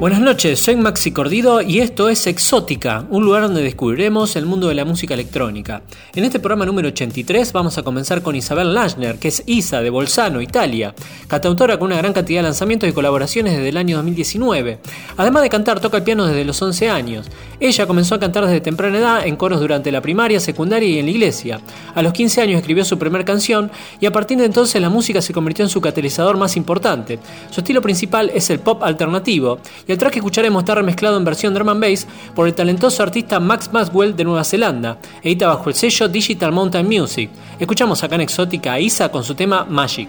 Buenas noches, soy Maxi Cordido y esto es Exótica, un lugar donde descubriremos el mundo de la música electrónica. En este programa número 83 vamos a comenzar con Isabel Lashner, que es Isa de Bolzano, Italia, cantautora con una gran cantidad de lanzamientos y colaboraciones desde el año 2019. Además de cantar, toca el piano desde los 11 años. Ella comenzó a cantar desde temprana edad en coros durante la primaria, secundaria y en la iglesia. A los 15 años escribió su primera canción y a partir de entonces la música se convirtió en su catalizador más importante. Su estilo principal es el pop alternativo y el track que escucharemos está remezclado en versión drum and bass por el talentoso artista Max Maxwell de Nueva Zelanda, edita bajo el sello Digital Mountain Music. Escuchamos acá en Exótica a Isa con su tema Magic.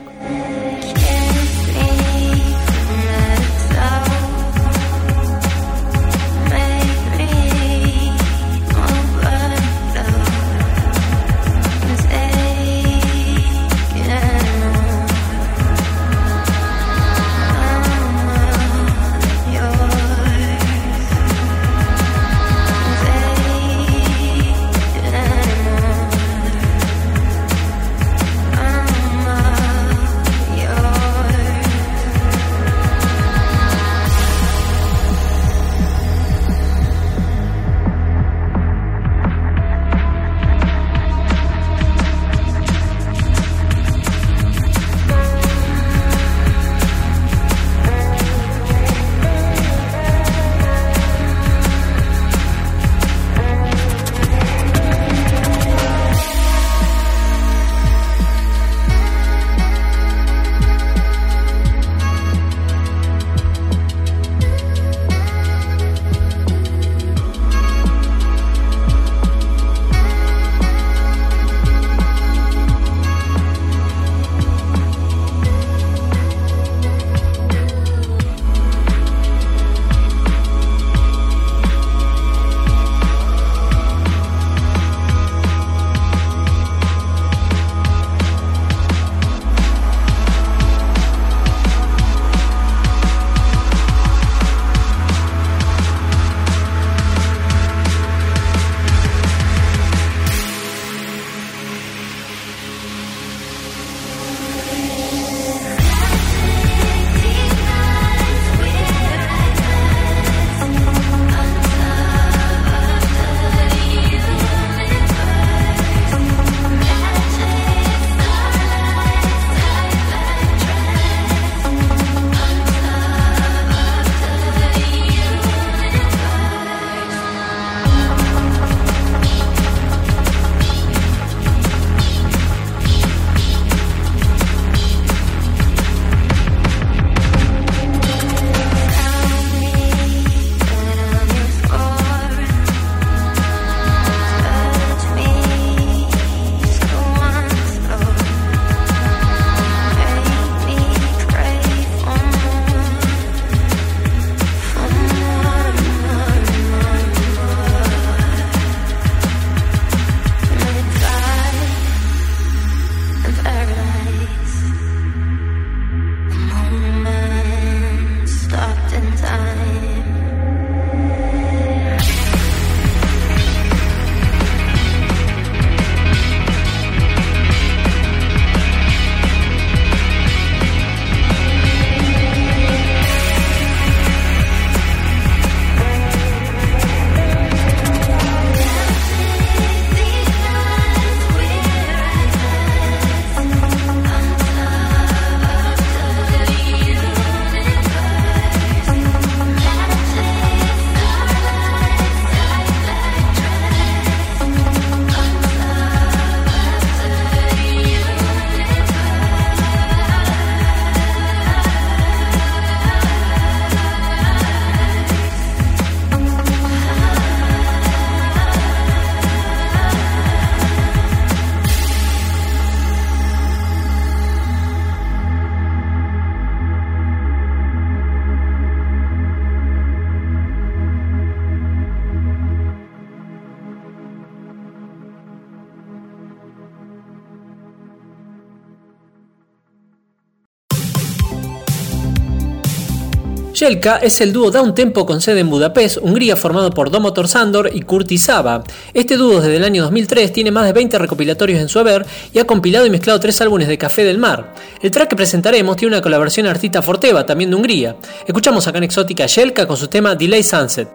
Jelka es el dúo Down Tempo con sede en Budapest, Hungría, formado por Domotor Sandor y Kurti Saba. Este dúo desde el año 2003 tiene más de 20 recopilatorios en su haber y ha compilado y mezclado tres álbumes de Café del Mar. El track que presentaremos tiene una colaboración artista Forteva, también de Hungría. Escuchamos acá en Exótica Jelka con su tema Delay Sunset.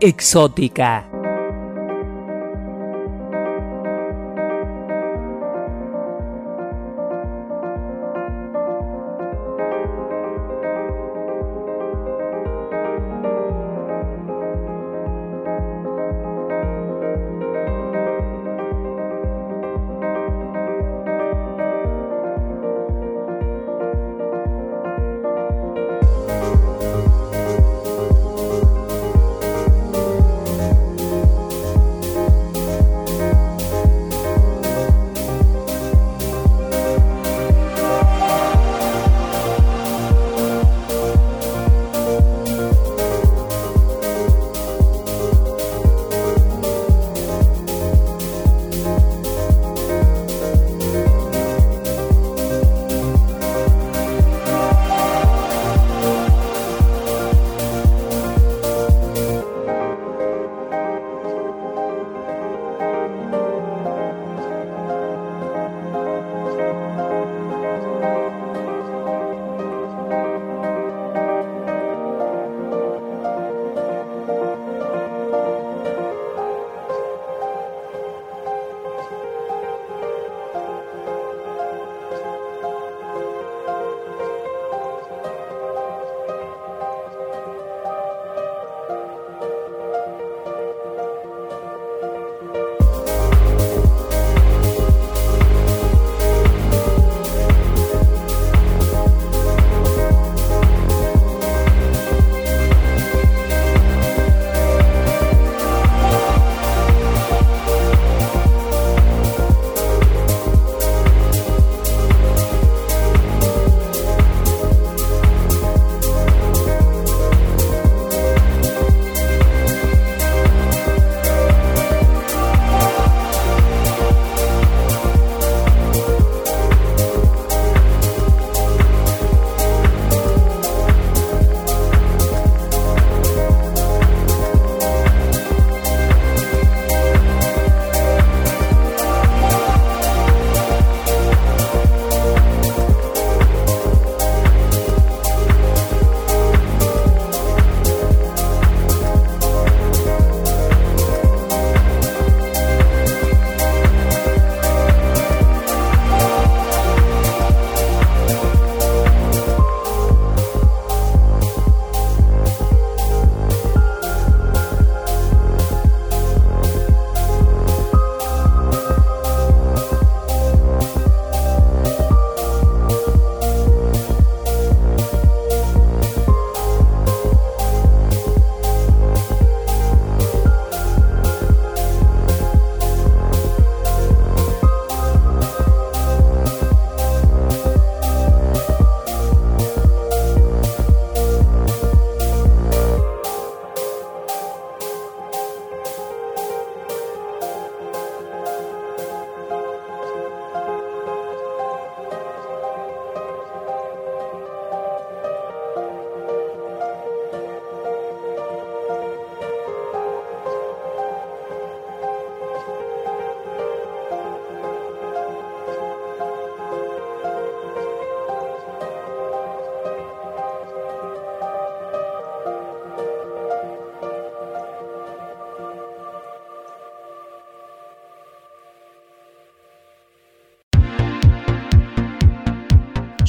Exótica.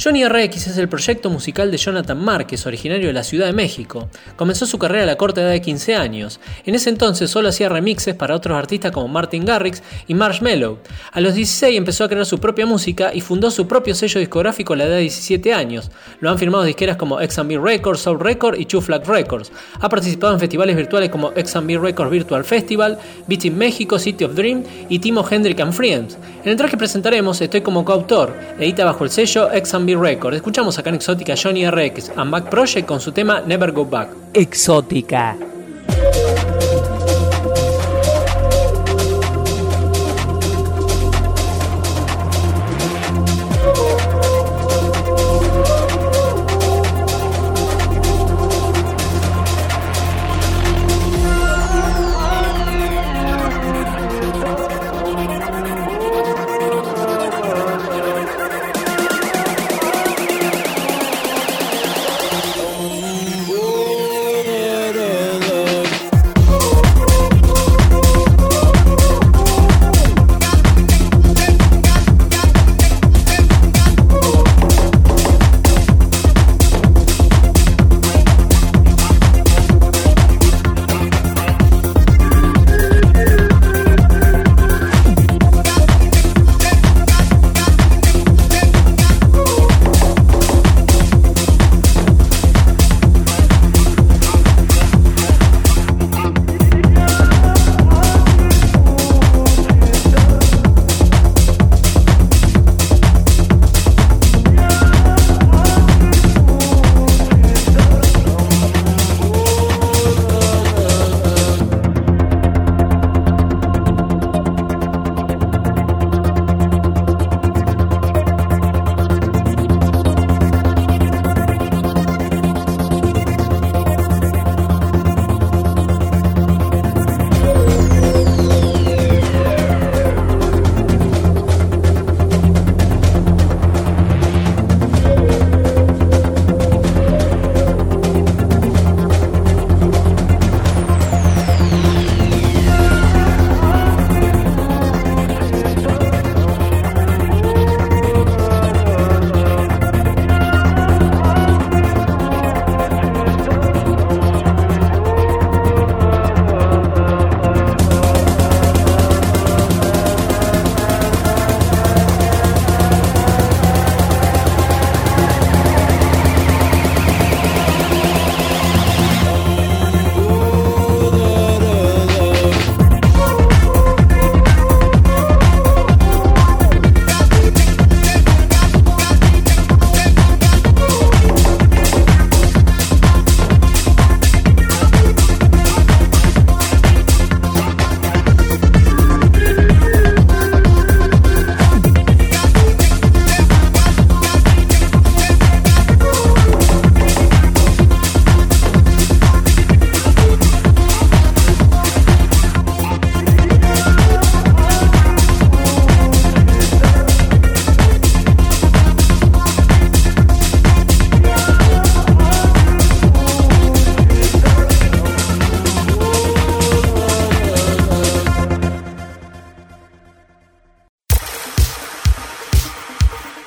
Johnny RX es el proyecto musical de Jonathan Márquez, originario de la Ciudad de México. Comenzó su carrera a la corta edad de 15 años. En ese entonces solo hacía remixes para otros artistas como Martin Garrix y Marshmello. A los 16 empezó a crear su propia música y fundó su propio sello discográfico a la edad de 17 años. Lo han firmado disqueras como X&B Records, Soul Records y Two Flag Records. Ha participado en festivales virtuales como X&B Records Virtual Festival, Beats in México, City of Dream y Timo Hendrick and Friends. En el track que presentaremos estoy como coautor, edita bajo el sello X&B Record. Escuchamos acá en Exótica Johnny RX and Project con su tema Never Go Back. Exótica.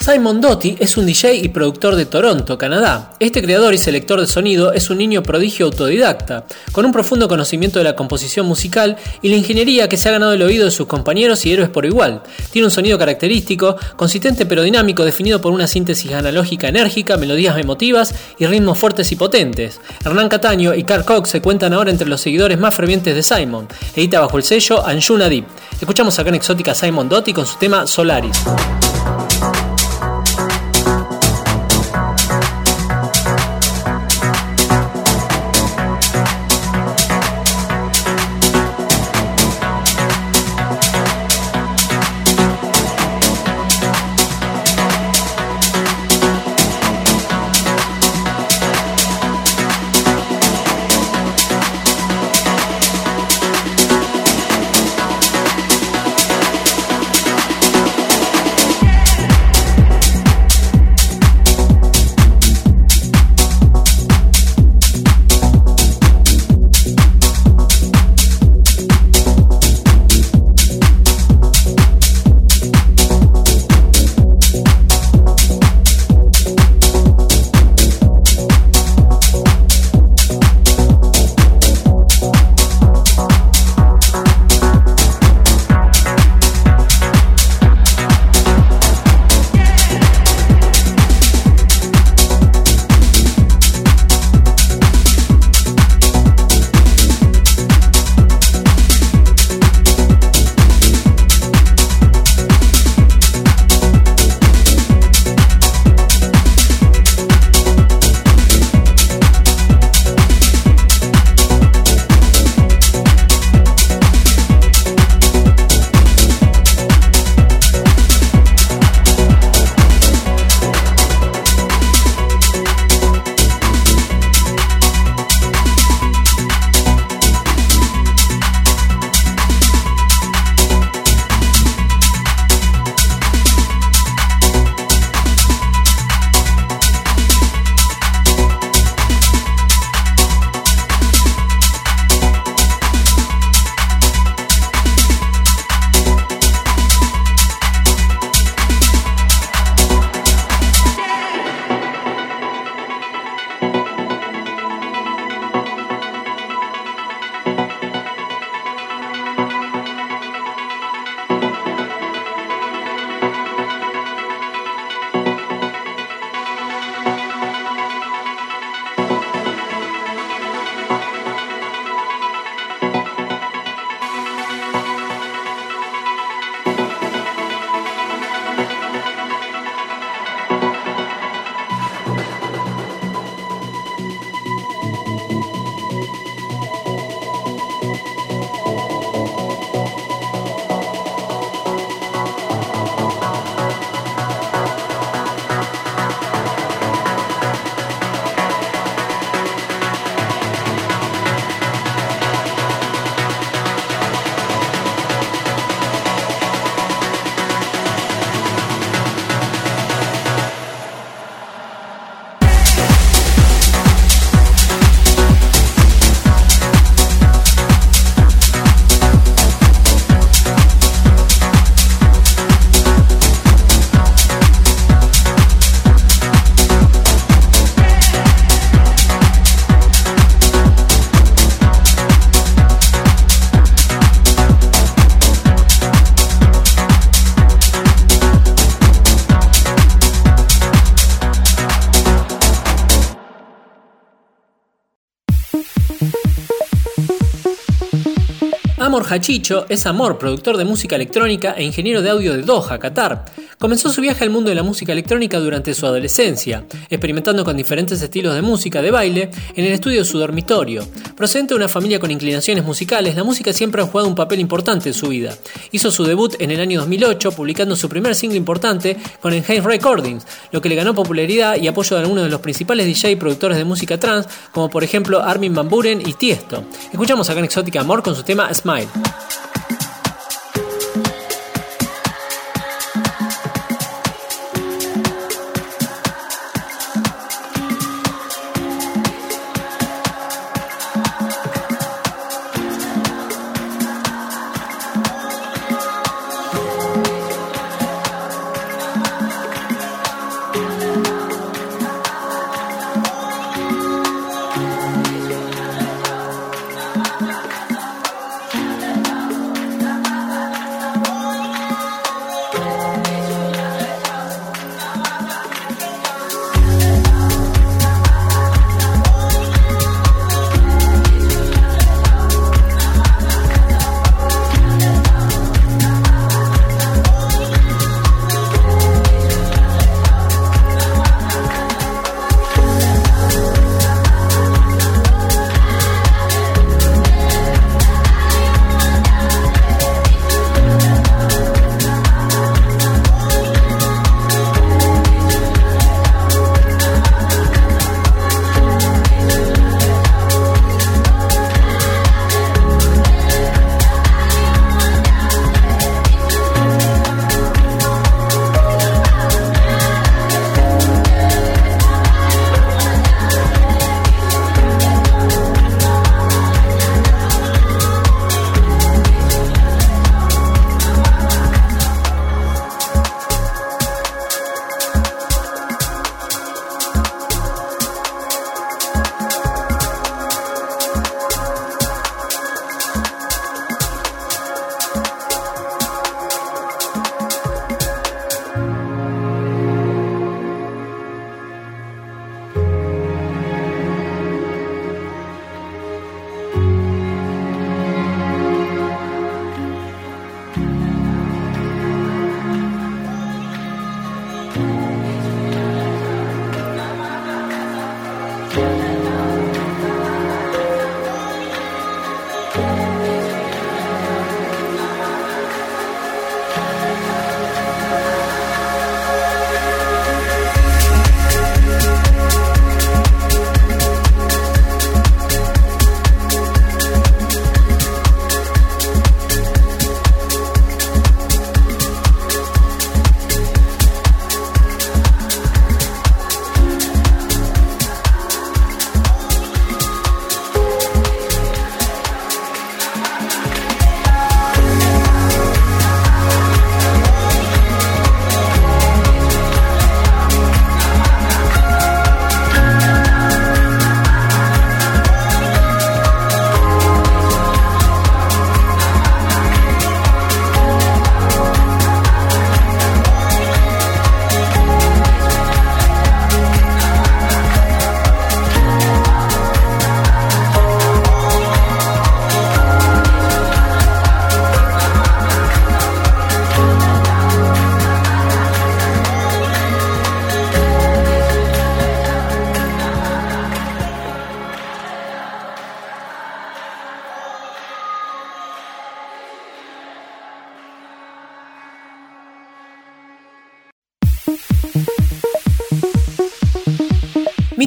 Simon Doty es un DJ y productor de Toronto, Canadá. Este creador y selector de sonido es un niño prodigio autodidacta, con un profundo conocimiento de la composición musical y la ingeniería que se ha ganado el oído de sus compañeros y héroes por igual. Tiene un sonido característico, consistente pero dinámico, definido por una síntesis analógica enérgica, melodías emotivas y ritmos fuertes y potentes. Hernán Cataño y Carl Cox se cuentan ahora entre los seguidores más fervientes de Simon. Edita bajo el sello Anjuna Deep. Escuchamos acá en Exótica Simon Doty con su tema Solaris. Hachicho es Amor, productor de música electrónica e ingeniero de audio de Doha, Qatar. Comenzó su viaje al mundo de la música electrónica durante su adolescencia, experimentando con diferentes estilos de música de baile en el estudio de su dormitorio. Procedente de una familia con inclinaciones musicales, la música siempre ha jugado un papel importante en su vida. Hizo su debut en el año 2008, publicando su primer single importante con Enhanced Recordings, lo que le ganó popularidad y apoyo de algunos de los principales DJ y productores de música trans, como por ejemplo Armin Van Buren y Tiesto. Escuchamos acá en Exótica Amor con su tema Smile. love.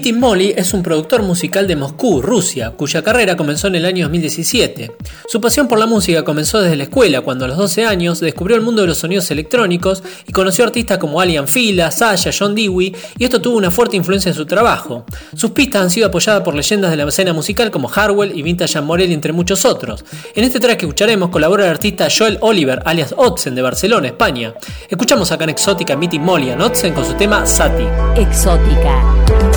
Mitin Molly es un productor musical de Moscú, Rusia, cuya carrera comenzó en el año 2017. Su pasión por la música comenzó desde la escuela, cuando a los 12 años descubrió el mundo de los sonidos electrónicos y conoció artistas como Alian Fila, Sasha, John Dewey, y esto tuvo una fuerte influencia en su trabajo. Sus pistas han sido apoyadas por leyendas de la escena musical como Harwell y Vintage Morelli, entre muchos otros. En este track que escucharemos colabora el artista Joel Oliver, alias Otzen, de Barcelona, España. Escuchamos acá en Exótica Mitin Molly a Otzen con su tema Sati. Exótica.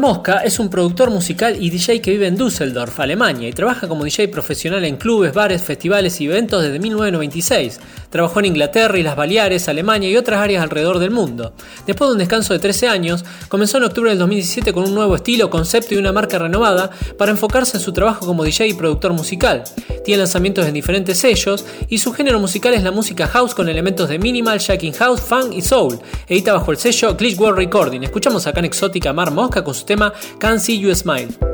Mosca es un productor musical y DJ que vive en Düsseldorf, Alemania, y trabaja como DJ profesional en clubes, bares, festivales y eventos desde 1996. Trabajó en Inglaterra y las Baleares, Alemania y otras áreas alrededor del mundo. Después de un descanso de 13 años, comenzó en octubre del 2017 con un nuevo estilo, concepto y una marca renovada para enfocarse en su trabajo como DJ y productor musical. Tiene lanzamientos en diferentes sellos y su género musical es la música house con elementos de minimal, shacking house, funk y soul. Edita bajo el sello Glitch World Recording. Escuchamos acá en Exótica Mar Mosca con su tema Can't See You Smile.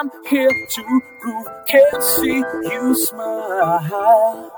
I'm here to groove. Can't see you smile. Juan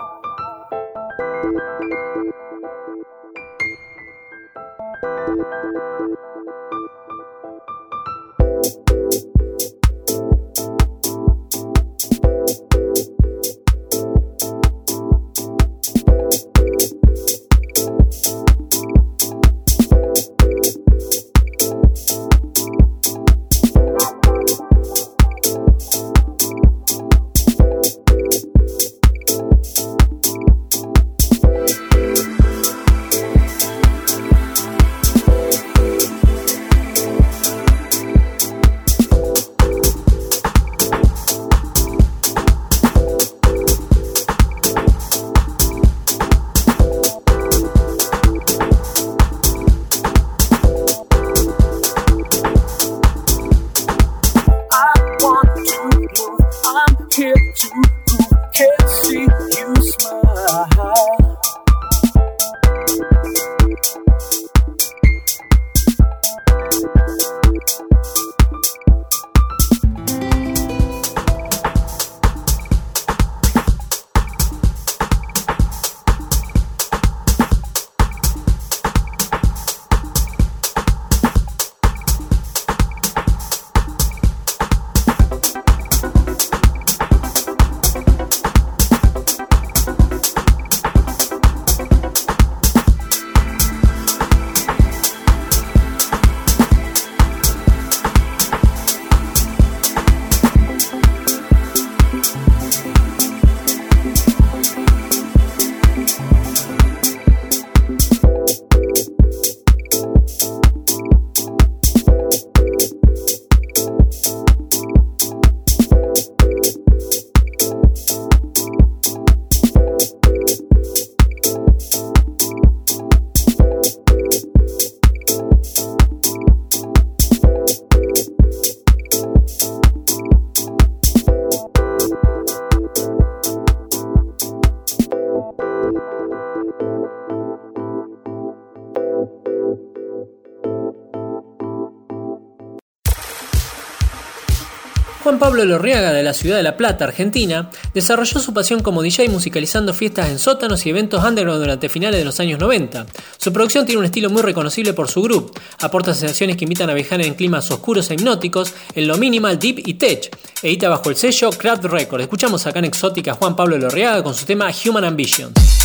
Pablo Lorriaga de la ciudad de La Plata, Argentina, desarrolló su pasión como DJ musicalizando fiestas en sótanos y eventos underground durante finales de los años 90. Su producción tiene un estilo muy reconocible por su grupo, aporta sensaciones que invitan a viajar en climas oscuros e hipnóticos, en lo minimal, deep y tech. Edita bajo el sello Craft Records. Escuchamos acá en Exótica Juan Pablo Lorriaga con su tema Human Ambitions.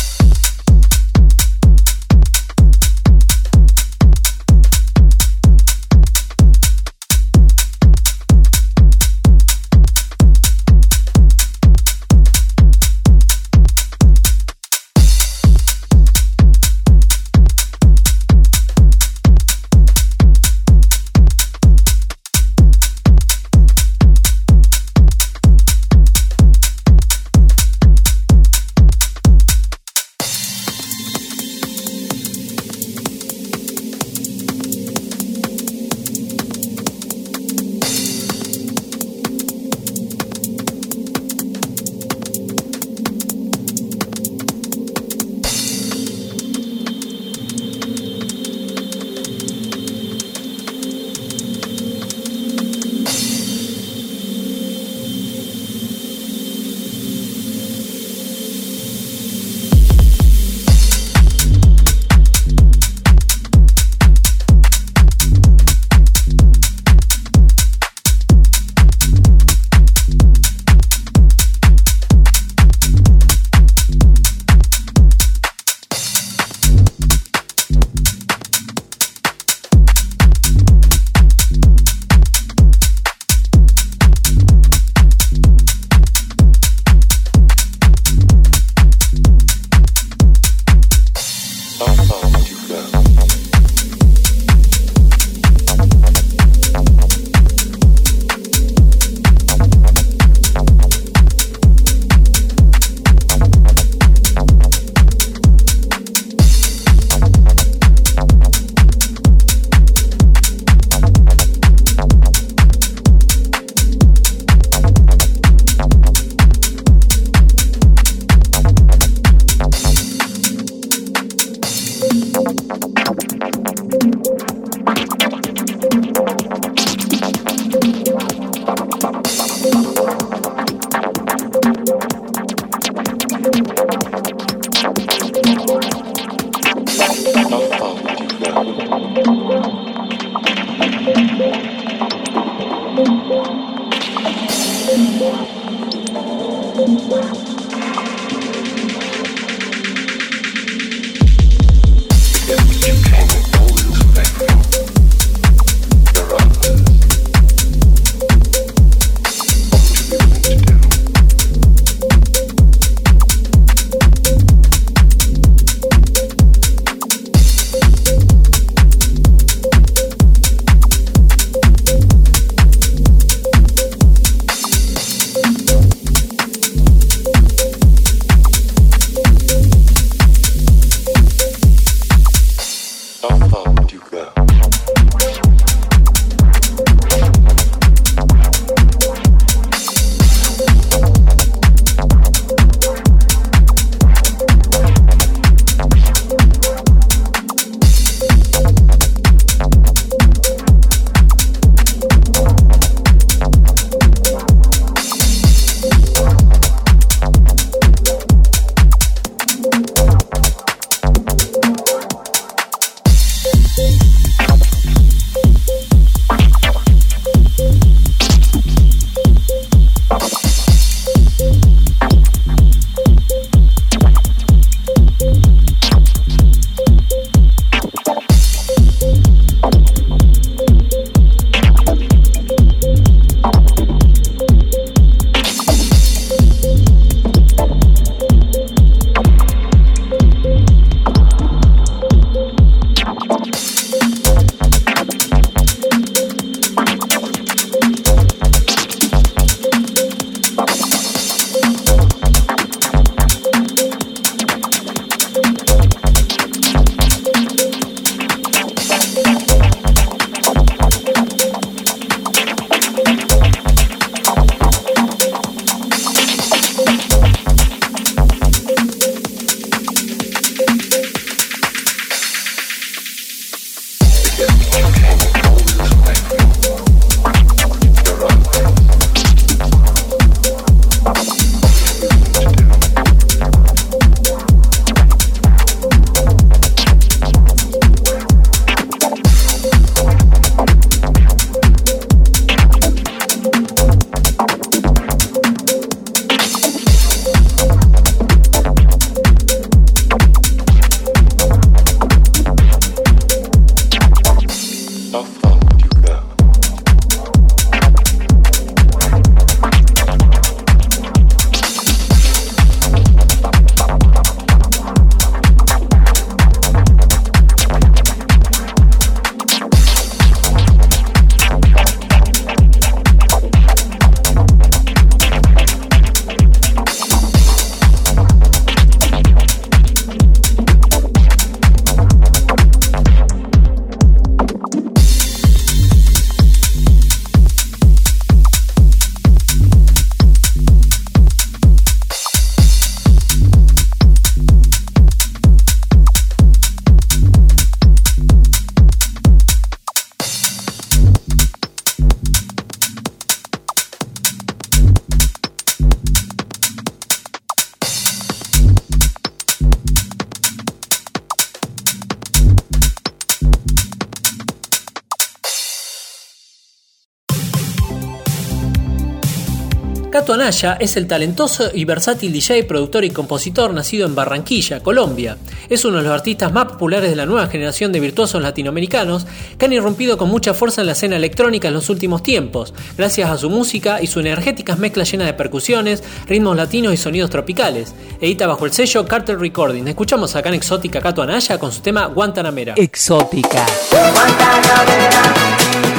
Anaya es el talentoso y versátil DJ, productor y compositor nacido en Barranquilla, Colombia. Es uno de los artistas más populares de la nueva generación de virtuosos latinoamericanos que han irrumpido con mucha fuerza en la escena electrónica en los últimos tiempos, gracias a su música y su energéticas mezclas llenas de percusiones, ritmos latinos y sonidos tropicales. Edita bajo el sello Carter Recording. Escuchamos acá en Exótica Cato Anaya con su tema Guantanamera. Exótica. Guantanamera,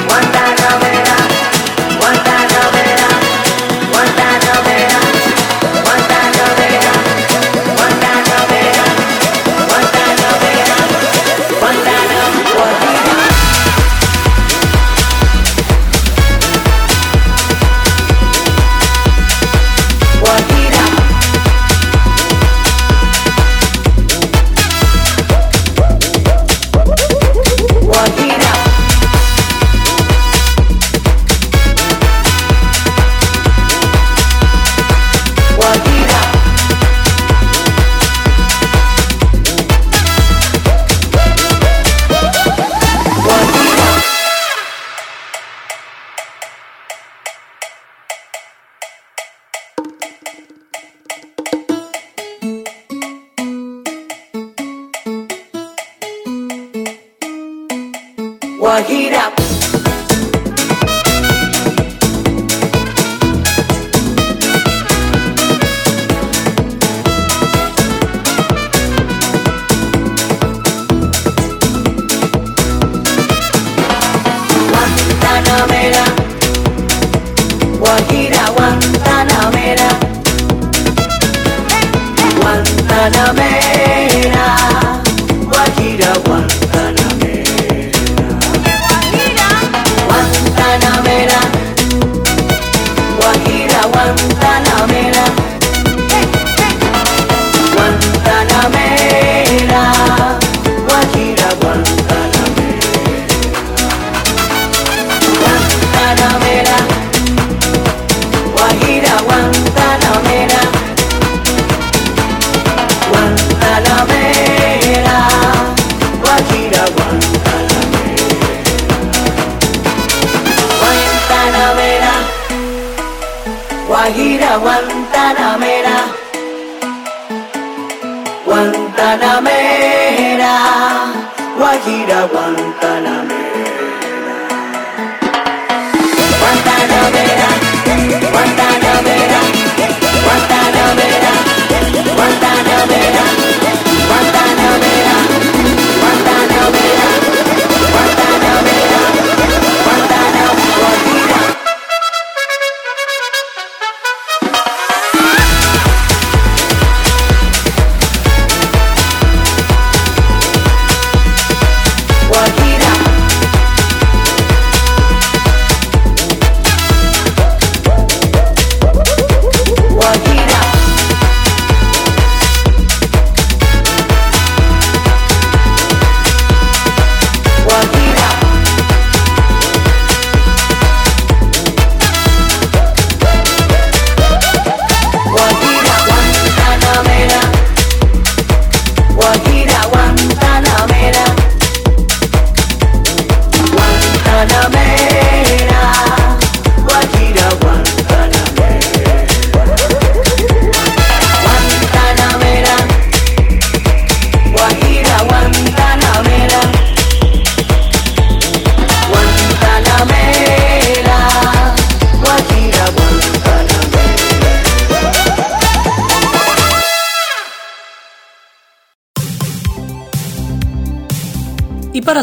Guantanamera,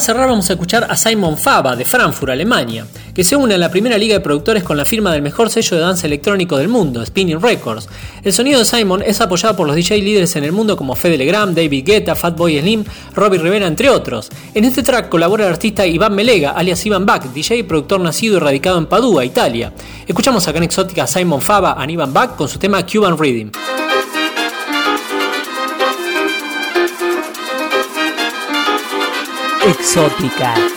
cerrar vamos a escuchar a Simon Fava de Frankfurt, Alemania, que se une a la primera liga de productores con la firma del mejor sello de danza electrónico del mundo, Spinning Records. El sonido de Simon es apoyado por los DJ líderes en el mundo como Fede Legram, David Guetta, Fatboy Slim, Robbie Rivera, entre otros. En este track colabora el artista Iván Melega, alias Ivan Back, DJ y productor nacido y radicado en Padua, Italia. Escuchamos acá en Exótica a Simon Fava a Ivan Back con su tema Cuban Rhythm. Exótica.